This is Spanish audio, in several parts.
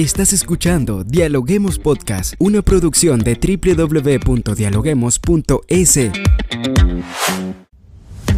Estás escuchando Dialoguemos Podcast, una producción de www.dialoguemos.es.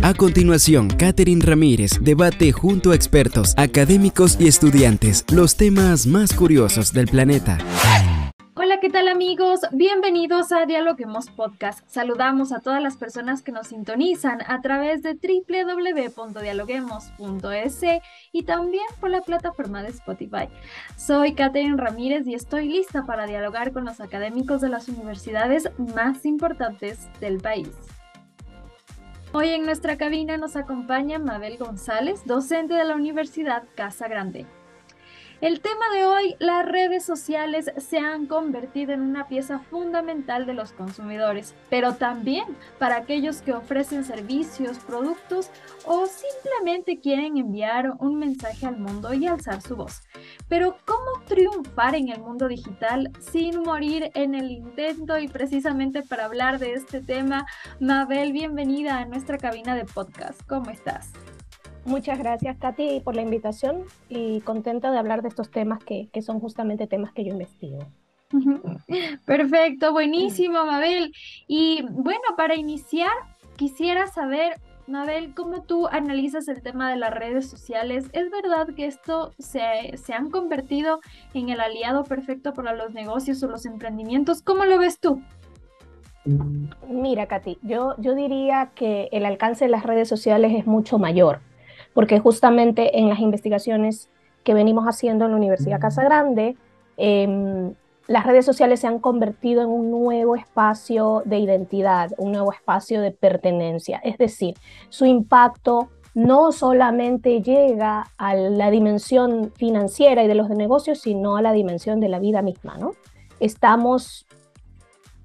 A continuación, Catherine Ramírez debate junto a expertos, académicos y estudiantes los temas más curiosos del planeta. ¿Qué tal amigos? Bienvenidos a Dialoguemos Podcast. Saludamos a todas las personas que nos sintonizan a través de www.dialoguemos.es y también por la plataforma de Spotify. Soy Catherine Ramírez y estoy lista para dialogar con los académicos de las universidades más importantes del país. Hoy en nuestra cabina nos acompaña Mabel González, docente de la Universidad Casa Grande. El tema de hoy, las redes sociales se han convertido en una pieza fundamental de los consumidores, pero también para aquellos que ofrecen servicios, productos o simplemente quieren enviar un mensaje al mundo y alzar su voz. Pero ¿cómo triunfar en el mundo digital sin morir en el intento? Y precisamente para hablar de este tema, Mabel, bienvenida a nuestra cabina de podcast. ¿Cómo estás? Muchas gracias, Katy, por la invitación y contenta de hablar de estos temas que, que son justamente temas que yo investigo. Perfecto, buenísimo, Mabel. Y bueno, para iniciar, quisiera saber, Mabel, cómo tú analizas el tema de las redes sociales. ¿Es verdad que esto se, se han convertido en el aliado perfecto para los negocios o los emprendimientos? ¿Cómo lo ves tú? Mira, Katy, yo, yo diría que el alcance de las redes sociales es mucho mayor porque justamente en las investigaciones que venimos haciendo en la Universidad Casa Grande, em, las redes sociales se han convertido en un nuevo espacio de identidad, un nuevo espacio de pertenencia. Es decir, su impacto no solamente llega a la dimensión financiera y de los negocios, sino a la dimensión de la vida misma, ¿no? Estamos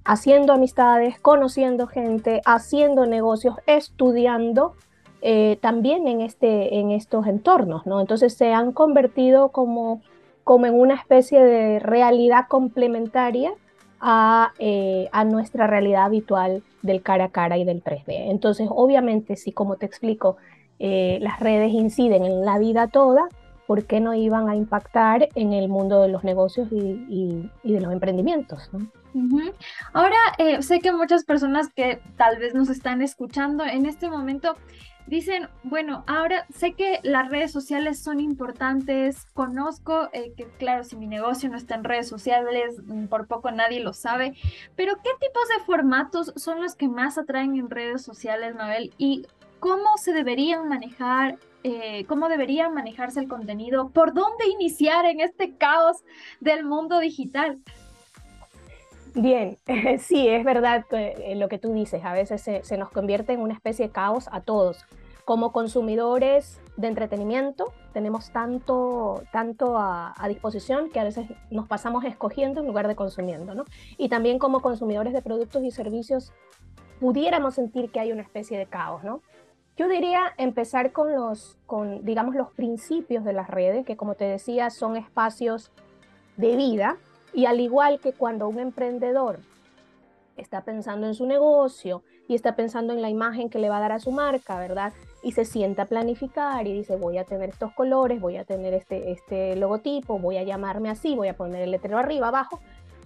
haciendo amistades, conociendo gente, haciendo negocios, estudiando eh, también en, este, en estos entornos, ¿no? Entonces se han convertido como, como en una especie de realidad complementaria a, eh, a, nuestra realidad habitual del cara a cara y del 3D. Entonces, obviamente, si como te explico, eh, las redes inciden en la vida toda, ¿por qué no iban a impactar en el mundo de los negocios y, y, de los emprendimientos? ¿no? Ahora, sé que muchas personas que tal vez nos están escuchando en este momento Dicen, bueno, ahora sé que las redes sociales son importantes, conozco eh, que claro, si mi negocio no está en redes sociales, mm, por poco nadie lo sabe, pero ¿qué tipos de formatos son los que más atraen en redes sociales, Mabel? ¿Y cómo se deberían manejar? Eh, ¿Cómo debería manejarse el contenido? ¿Por dónde iniciar en este caos del mundo digital? Bien, sí, es verdad eh, lo que tú dices, a veces se, nos convierte en una especie de caos a todos. Como consumidores de entretenimiento tenemos tanto, tanto a, disposición que a veces nos pasamos escogiendo en lugar de consumiendo, ¿no? Y también como consumidores de productos y servicios pudiéramos sentir que hay una especie de caos, ¿no? Yo diría empezar con los, con, digamos, los principios de las redes, que como te decía, son espacios de vida, y al igual que cuando un emprendedor está pensando en su negocio y está pensando en la imagen que le va a dar a su marca, ¿verdad? Y se sienta a planificar y dice, voy a tener estos colores, voy a tener este, este logotipo, voy a llamarme así, voy a poner el letrero arriba, abajo,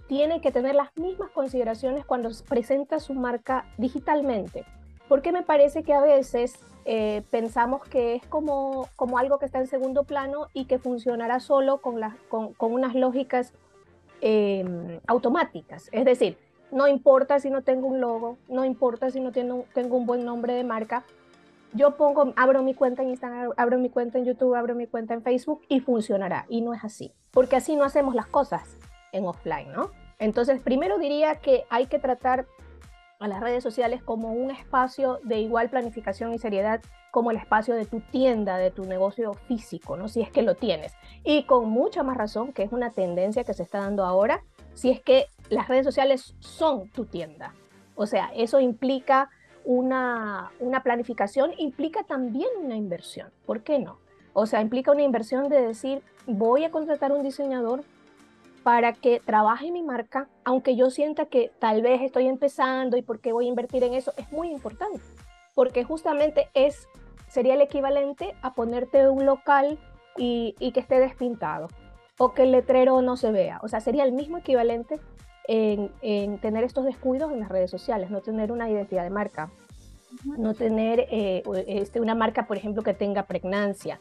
tiene que tener las mismas consideraciones cuando presenta su marca digitalmente. Porque me parece que a veces eh, pensamos que es como, como algo que está en segundo plano y que funcionará solo con, con, con unas lógicas Em, automáticas. Es decir, no importa si no tengo un logo, no importa si no tengo, tengo un buen nombre de marca, yo pongo, abro mi cuenta en Instagram, abro mi cuenta en YouTube, abro mi cuenta en Facebook y funcionará. Y no es así, porque así no hacemos las cosas en offline, ¿no? Entonces, primero diría que hay que tratar a las redes sociales como un espacio de igual planificación y seriedad como el espacio de tu tienda, de tu negocio físico, ¿no? Si es que lo tienes. Y con mucha más razón, que es una tendencia que se está dando ahora, si es que las redes sociales son tu tienda. O sea, eso implica una, una planificación, implica también una inversión. ¿Por qué no? O sea, implica una inversión de decir, voy a contratar un diseñador para que trabaje mi marca, aunque yo sienta que tal vez estoy empezando y por qué voy a invertir en eso, es muy importante, porque justamente es sería el equivalente a ponerte un local y, que esté despintado. o que el letrero no se vea. O sea, sería el mismo equivalente en, en tener estos descuidos en las redes sociales, no tener una identidad de marca, no tener eh, este, una marca, por ejemplo, que tenga pregnancia.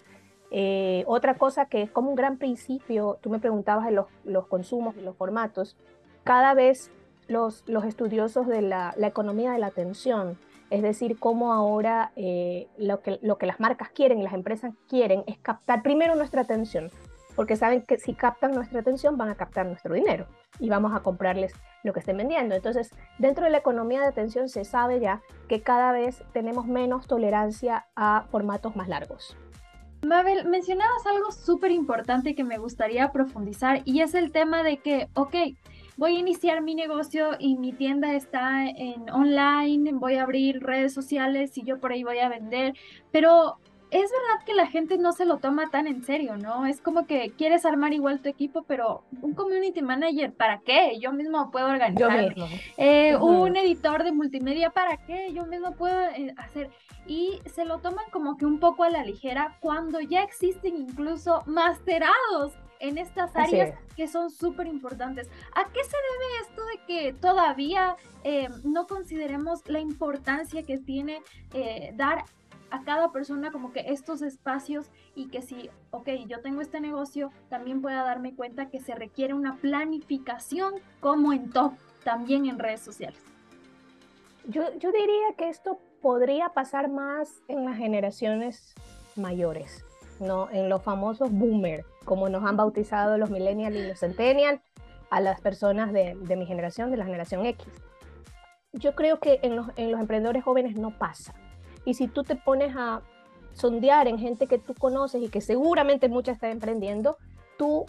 Eh, otra cosa que es como un gran principio, tú me preguntabas de los, los consumos, de los formatos, cada vez los, los estudiosos de la, la, economía de la atención, es decir, cómo ahora eh, lo, que, lo que las marcas quieren, las empresas quieren, es captar primero nuestra atención, porque saben que si captan nuestra atención van a captar nuestro dinero y vamos a comprarles lo que estén vendiendo. Entonces, dentro de la economía de atención se sabe ya que cada vez tenemos menos tolerancia a formatos más largos. Mabel, mencionabas algo súper importante que me gustaría profundizar y es el tema de que, ok, voy a iniciar mi negocio y mi tienda está en online, voy a abrir redes sociales y yo por ahí voy a vender, pero es verdad que la gente no se lo toma tan en serio, ¿no? Es como que quieres armar igual tu equipo, pero un community manager, ¿para qué? Yo mismo puedo organizar. Eh, un editor de multimedia, ¿para qué? Yo mismo puedo eh, hacer. Y se lo toman como que un poco a la ligera cuando ya existen incluso masterados en estas áreas que son súper importantes. ¿A qué se debe esto de que todavía eh, no consideremos la importancia que tiene dar a cada persona como que estos espacios y que si, ok, yo tengo este negocio, también pueda darme cuenta que se requiere una planificación como en top, también en redes sociales. Yo, yo diría que esto podría pasar más en las generaciones mayores, ¿no? En los famosos boomer, como nos han bautizado los millennials y los centennials, a las personas de, de mi generación, de la generación X. Yo creo que en los, en los emprendedores jóvenes no pasa y si tú te pones a sondear en gente que tú conoces y que seguramente mucha está emprendiendo, tú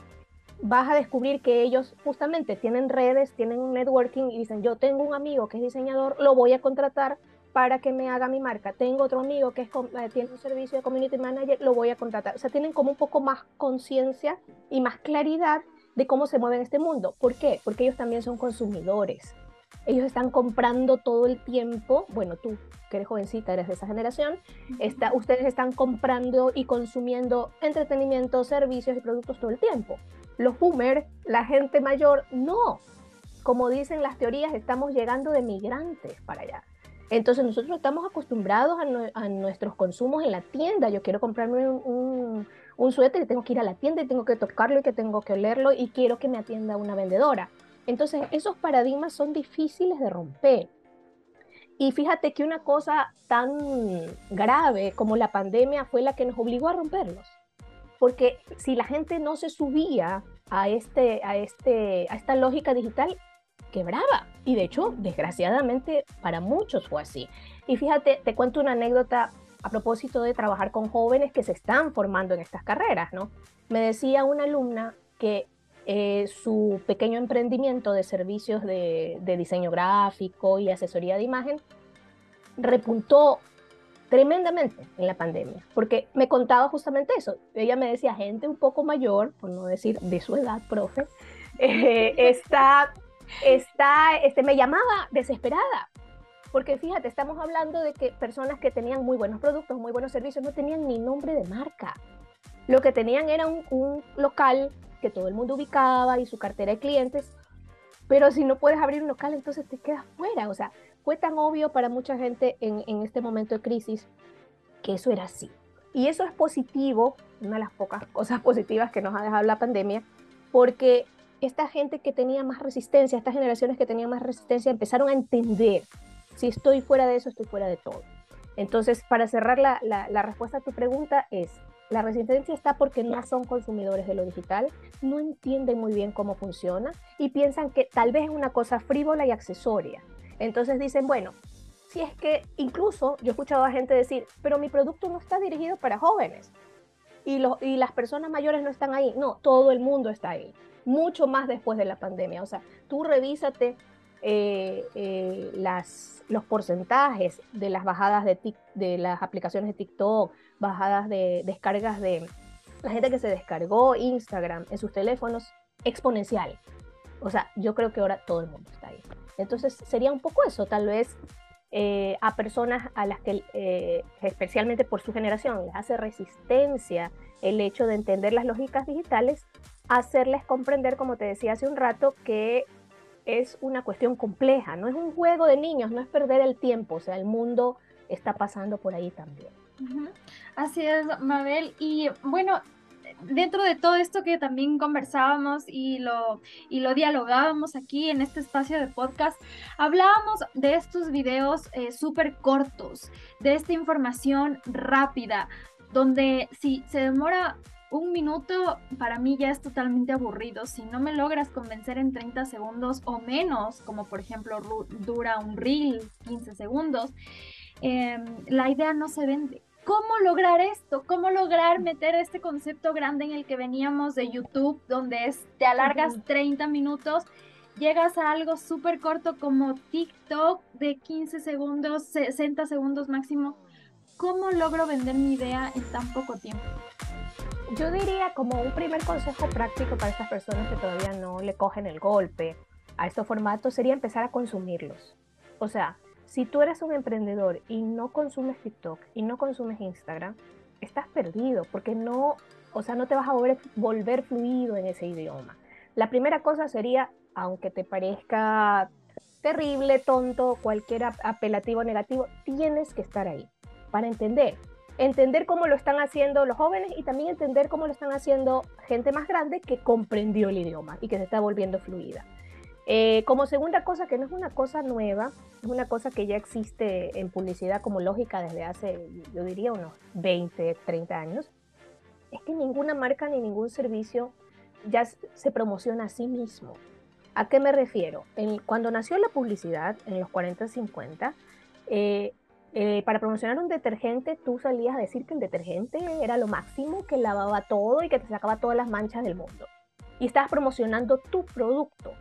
vas a descubrir que ellos justamente tienen redes, tienen un networking y dicen, yo tengo un amigo que es diseñador, lo voy a contratar para que me haga mi marca. Tengo otro amigo que es, eh, tiene un servicio de community manager, lo voy a contratar. O sea, tienen como un poco más conciencia y más claridad de cómo se mueve en este mundo. ¿Por qué? Porque ellos también son consumidores. Ellos están comprando todo el tiempo, bueno, tú que eres jovencita, eres de esa generación, está, ustedes están comprando y consumiendo entretenimiento, servicios y productos todo el tiempo. Los boomers, la gente mayor, no. Como dicen las teorías, estamos llegando de migrantes para allá. Entonces nosotros estamos acostumbrados a, nuestros consumos en la tienda. Yo quiero comprarme un, un, suéter y tengo que ir a la tienda y tengo que tocarlo y que tengo que olerlo y quiero que me atienda una vendedora. Entonces esos paradigmas son difíciles de romper. Y fíjate que una cosa tan grave como la pandemia fue la que nos obligó a romperlos. Porque si la gente no se subía a, este, a, este, a esta lógica digital, quebraba. Y de hecho, desgraciadamente, para muchos fue así. Y fíjate, te cuento una anécdota a propósito de trabajar con jóvenes que se están formando en estas carreras, ¿no? Me decía una alumna que eh, su pequeño emprendimiento de servicios de, diseño gráfico y asesoría de imagen repuntó tremendamente en la pandemia, porque me contaba justamente eso. Ella me decía, gente un poco mayor, por no decir de su edad, profe, eh, está, está, este, me llamaba desesperada, porque fíjate, estamos hablando de que personas que tenían muy buenos productos, muy buenos servicios, no tenían ni nombre de marca. Lo que tenían era un, local que todo el mundo ubicaba y su cartera de clientes, pero si no puedes abrir un local, entonces te quedas fuera. O sea, fue tan obvio para mucha gente en, en este momento de crisis que eso era así. Y eso es positivo, una de las pocas cosas positivas que nos ha dejado la pandemia, porque esta gente que tenía más resistencia, estas generaciones que tenían más resistencia, empezaron a entender, si estoy fuera de eso, estoy fuera de todo. Entonces, para cerrar la, respuesta a tu pregunta es, la resistencia está porque no son consumidores de lo digital, no entienden muy bien cómo funciona y piensan que tal vez es una cosa frívola y accesoria. Entonces dicen, bueno, si es que incluso yo he escuchado a gente decir, pero mi producto no está dirigido para jóvenes y las personas mayores no están ahí. No, todo el mundo está ahí, mucho más después de la pandemia. O sea, tú revísate eh, eh, las, los porcentajes de las bajadas de, las aplicaciones de TikTok, bajadas de descargas de la gente que se descargó Instagram en sus teléfonos exponencial. O sea, yo creo que ahora todo el mundo está ahí. Entonces sería un poco eso, tal vez eh, a personas a las que, eh, especialmente por su generación, les hace resistencia el hecho de entender las lógicas digitales, hacerles comprender, como te decía hace un rato, que es una cuestión compleja, no es un juego de niños, no es perder el tiempo, o sea, el mundo está pasando por ahí también. Así es, Mabel. Y bueno, dentro de todo esto que también conversábamos y lo, y lo dialogábamos aquí en este espacio de podcast, hablábamos de estos videos eh, súper cortos, de esta información rápida, donde si se demora un minuto, para mí ya es totalmente aburrido. Si no me logras convencer en 30 segundos o menos, como por ejemplo dura un reel 15 segundos, em, la idea no se vende. ¿Cómo lograr esto? ¿Cómo lograr meter este concepto grande en el que veníamos de YouTube, donde es, te alargas 30 minutos, llegas a algo súper corto como TikTok de 15 segundos, 60 segundos máximo? ¿Cómo logro vender mi idea en tan poco tiempo? Yo diría como un primer consejo práctico para estas personas que todavía no le cogen el golpe a estos formatos sería empezar a consumirlos. O sea, si tú eres un emprendedor y no consumes TikTok y no consumes Instagram, estás perdido porque no, o sea, no te vas a volver, volver fluido en ese idioma. La primera cosa sería, aunque te parezca terrible, tonto, cualquier apelativo negativo, tienes que estar ahí para entender. Entender cómo lo están haciendo los jóvenes y también entender cómo lo están haciendo gente más grande que comprendió el idioma y que se está volviendo fluida. Eh, como segunda cosa, que no es una cosa nueva, es una cosa que ya existe en publicidad como lógica desde hace, yo diría, unos 20, 30 años, es que ninguna marca ni ningún servicio ya se promociona a sí mismo. ¿A qué me refiero? cuando nació la publicidad, en los 40, 50, eh, eh, para promocionar un detergente, tú salías a decir que el detergente era lo máximo, que lavaba todo y que te sacaba todas las manchas del mundo. Y estabas promocionando tu producto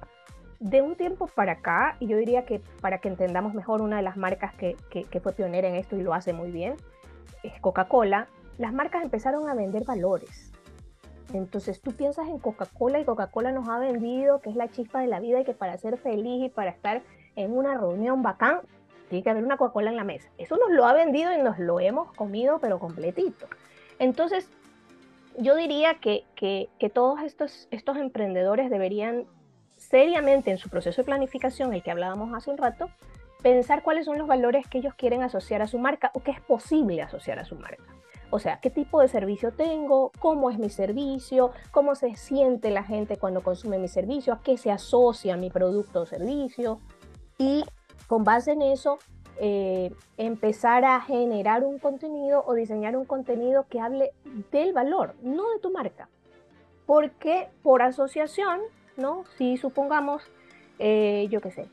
de un tiempo para acá, y yo diría que para que entendamos mejor una de las marcas que, fue pionera en esto y lo hace muy bien, es Coca-Cola, las marcas empezaron a vender valores. Entonces tú piensas en Coca-Cola y Coca-Cola nos ha vendido que es la chispa de la vida y que para ser feliz y para estar en una reunión bacán, tiene que haber una Coca-Cola en la mesa. Eso nos lo ha vendido y nos lo hemos comido pero completito. Entonces yo diría que, que, que todos estos, estos emprendedores deberían seriamente en su proceso de planificación, el que hablábamos hace un rato, pensar cuáles son los valores que ellos quieren asociar a su marca o que es posible asociar a su marca. O sea, qué tipo de servicio tengo, cómo es mi servicio, cómo se siente la gente cuando consume mi servicio, a qué se asocia mi producto o servicio. Y con base en eso, eh, empezar a generar un contenido o diseñar un contenido que hable del valor, no de tu marca. Porque por asociación ¿no? Si supongamos, eh, yo qué sé,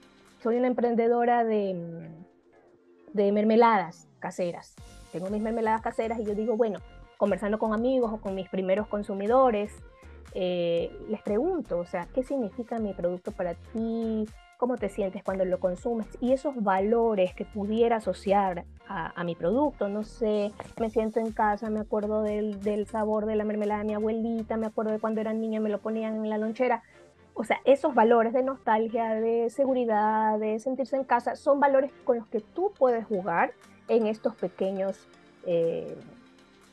soy una emprendedora de, de mermeladas caseras, tengo mis mermeladas caseras y yo digo, bueno, conversando con amigos o con mis primeros consumidores, eh, les pregunto, o sea, ¿qué significa mi producto para ti? ¿Cómo te sientes cuando lo consumes? Y esos valores que pudiera asociar a, mi producto, no sé, me siento en casa, me acuerdo del, del, sabor de la mermelada de mi abuelita, me acuerdo de cuando era niña me lo ponían en la lonchera o sea, esos valores de nostalgia, de seguridad, de sentirse en casa, son valores con los que tú puedes jugar en estos pequeños eh,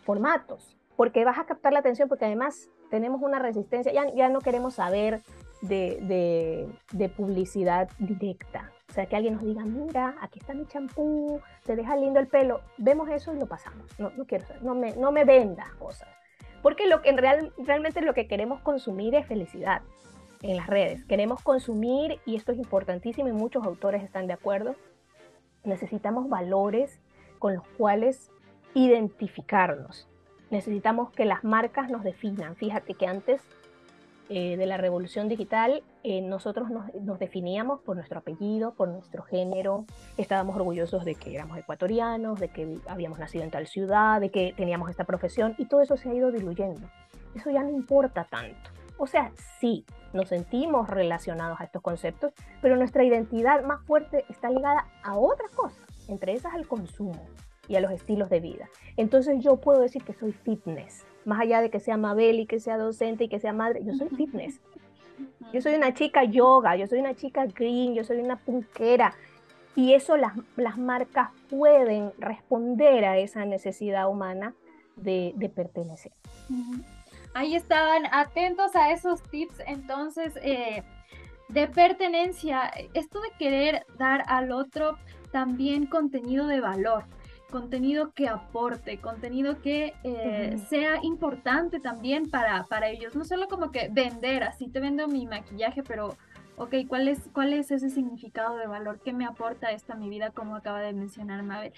formatos, porque vas a captar la atención, porque además tenemos una resistencia, ya, ya no queremos saber de, publicidad directa. O sea, que alguien nos diga, mira, aquí está mi champú, te deja lindo el pelo. Vemos eso y lo pasamos. No, no quiero saber, no me, no me vendas cosas. Porque lo que en real, realmente lo que queremos consumir es felicidad en las redes. Queremos consumir, y esto es importantísimo y muchos autores están de acuerdo, necesitamos valores con los cuales identificarnos. Necesitamos que las marcas nos definan. Fíjate que antes eh, de la revolución digital eh, nosotros nos, nos, definíamos por nuestro apellido, por nuestro género, estábamos orgullosos de que éramos ecuatorianos, de que habíamos nacido en tal ciudad, de que teníamos esta profesión y todo eso se ha ido diluyendo. Eso ya no importa tanto. O sea, sí, nos sentimos relacionados a estos conceptos, pero nuestra identidad más fuerte está ligada a otras cosas, entre esas al consumo y a los estilos de vida. Entonces yo puedo decir que soy fitness, más allá de que sea Mabel y que sea docente y que sea madre, yo soy fitness. Yo soy una chica yoga, yo soy una chica green, yo soy una punquera. y eso las, las marcas pueden responder a esa necesidad humana de, pertenecer. Ahí estaban atentos a esos tips entonces eh, de pertenencia, esto de querer dar al otro también contenido de valor contenido que aporte, contenido que eh, sea importante también para, para ellos. No solo como que vender, así te vendo mi maquillaje, pero ok, ¿cuál es, ¿cuál es ese significado de valor? ¿Qué me aporta esto a mi vida, como acaba de mencionar Mabel?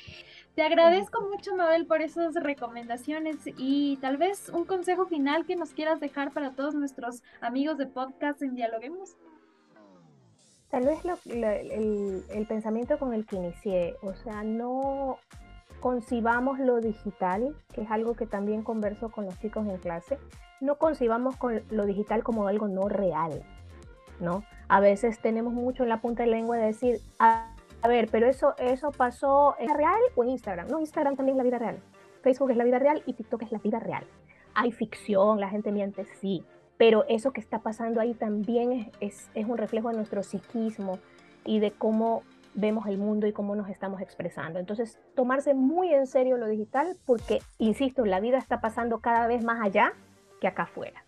Te agradezco mucho, Mabel, por esas recomendaciones y tal vez un consejo final que nos quieras dejar para todos nuestros amigos de podcast en Dialoguemos. Tal vez el, el pensamiento con el que inicié, o sea, no concibamos lo digital, que es algo que también converso con los chicos en clase, no concibamos con lo digital como algo no real, ¿no? A veces tenemos mucho en la punta de la lengua de decir, a, ver, pero eso, eso pasó en real o en Instagram. No, Instagram también es la vida real. Facebook es la vida real y TikTok es la vida real. Hay ficción, la gente miente, sí, pero eso que está pasando ahí también es, es un reflejo de nuestro psiquismo y de cómo vemos el mundo y cómo nos estamos expresando. Entonces, tomarse muy en serio lo digital porque, insisto, la vida está pasando cada vez más allá que acá afuera.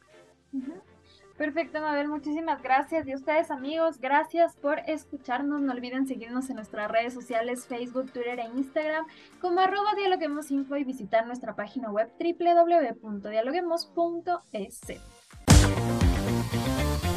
Perfecto, Mabel, muchísimas gracias. Y ustedes, amigos, gracias por escucharnos. No olviden seguirnos en nuestras redes sociales, Facebook, Twitter e Instagram, como arroba dialoguemosinfo y visitar nuestra página web www.dialoguemos.es.